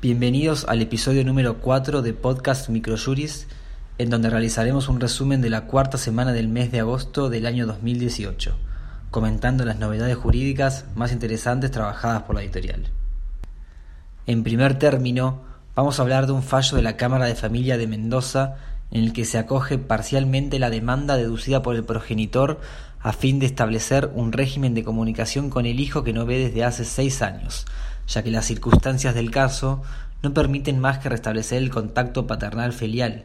Bienvenidos al episodio número 4 de Podcast Microjuris, en donde realizaremos un resumen de la cuarta semana del mes de agosto del año 2018, comentando las novedades jurídicas más interesantes trabajadas por la editorial. En primer término, vamos a hablar de un fallo de la Cámara de Familia de Mendoza en el que se acoge parcialmente la demanda deducida por el progenitor a fin de establecer un régimen de comunicación con el hijo que no ve desde hace seis años, ya que las circunstancias del caso no permiten más que restablecer el contacto paternal filial,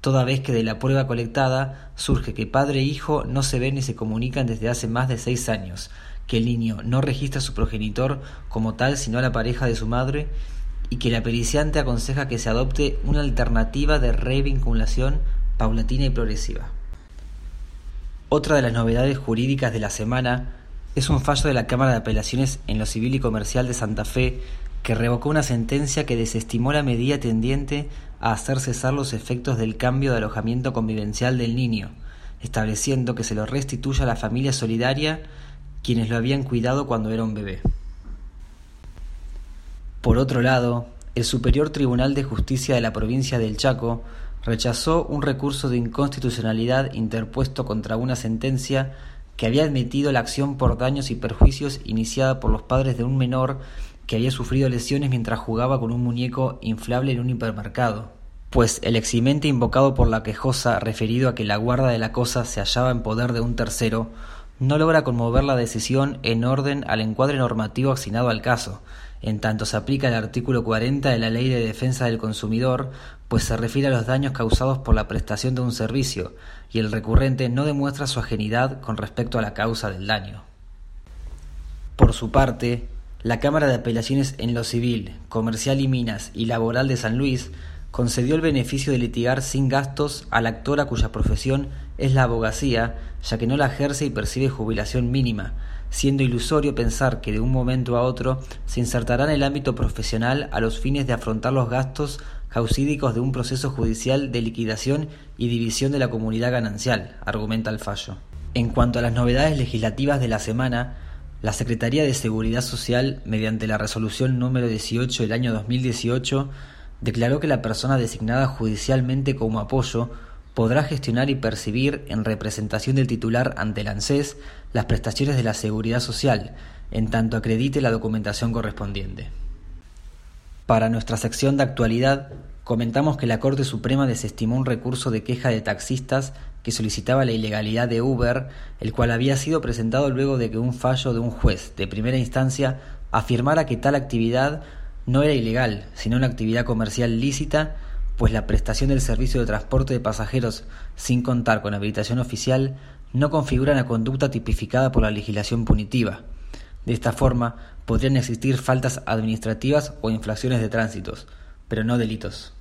toda vez que de la prueba colectada surge que padre e hijo no se ven ni se comunican desde hace más de seis años, que el niño no registra a su progenitor como tal sino a la pareja de su madre, y que la periciante aconseja que se adopte una alternativa de revinculación paulatina y progresiva. Otra de las novedades jurídicas de la semana es un fallo de la Cámara de Apelaciones en lo Civil y Comercial de Santa Fe que revocó una sentencia que desestimó la medida tendiente a hacer cesar los efectos del cambio de alojamiento convivencial del niño, estableciendo que se lo restituya a la familia solidaria quienes lo habían cuidado cuando era un bebé. Por otro lado, el Superior Tribunal de Justicia de la provincia del Chaco rechazó un recurso de inconstitucionalidad interpuesto contra una sentencia que había admitido la acción por daños y perjuicios iniciada por los padres de un menor que había sufrido lesiones mientras jugaba con un muñeco inflable en un hipermercado, pues el eximente invocado por la quejosa referido a que la guarda de la cosa se hallaba en poder de un tercero, no logra conmover la decisión en orden al encuadre normativo asignado al caso, en tanto se aplica el artículo 40 de la Ley de Defensa del Consumidor, pues se refiere a los daños causados por la prestación de un servicio, y el recurrente no demuestra su ajenidad con respecto a la causa del daño. Por su parte, la Cámara de Apelaciones en lo Civil, Comercial y Minas y Laboral de San Luis concedió el beneficio de litigar sin gastos a la actora cuya profesión es la abogacía, ya que no la ejerce y percibe jubilación mínima, siendo ilusorio pensar que de un momento a otro se insertará en el ámbito profesional a los fines de afrontar los gastos causídicos de un proceso judicial de liquidación y división de la comunidad ganancial, argumenta el fallo. En cuanto a las novedades legislativas de la semana, la Secretaría de Seguridad Social, mediante la resolución número 18 del año 2018, declaró que la persona designada judicialmente como apoyo podrá gestionar y percibir en representación del titular ante el ANSES las prestaciones de la seguridad social, en tanto acredite la documentación correspondiente. Para nuestra sección de actualidad, comentamos que la Corte Suprema desestimó un recurso de queja de taxistas que solicitaba la ilegalidad de Uber, el cual había sido presentado luego de que un fallo de un juez de primera instancia afirmara que tal actividad no era ilegal, sino una actividad comercial lícita, pues la prestación del servicio de transporte de pasajeros sin contar con habilitación oficial no configura una conducta tipificada por la legislación punitiva. De esta forma, podrían existir faltas administrativas o infracciones de tránsitos, pero no delitos.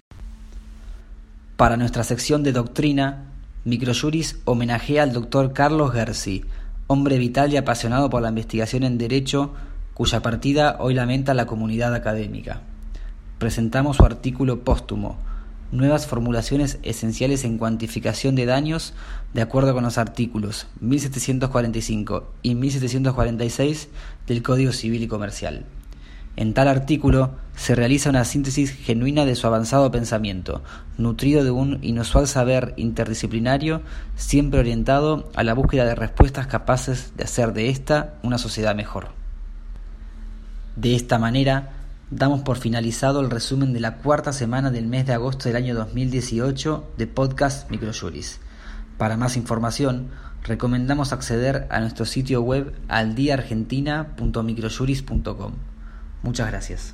Para nuestra sección de doctrina, Microjuris homenajea al doctor Carlos Gersi, hombre vital y apasionado por la investigación en Derecho, cuya partida hoy lamenta la comunidad académica. Presentamos su artículo póstumo, Nuevas formulaciones esenciales en cuantificación de daños de acuerdo con los artículos 1745 y 1746 del Código Civil y Comercial. En tal artículo se realiza una síntesis genuina de su avanzado pensamiento, nutrido de un inusual saber interdisciplinario, siempre orientado a la búsqueda de respuestas capaces de hacer de esta una sociedad mejor. De esta manera, damos por finalizado el resumen de la cuarta semana del mes de agosto del año 2018 de Podcast Microjuris. Para más información, recomendamos acceder a nuestro sitio web aldiaargentina.microjuris.com. Muchas gracias.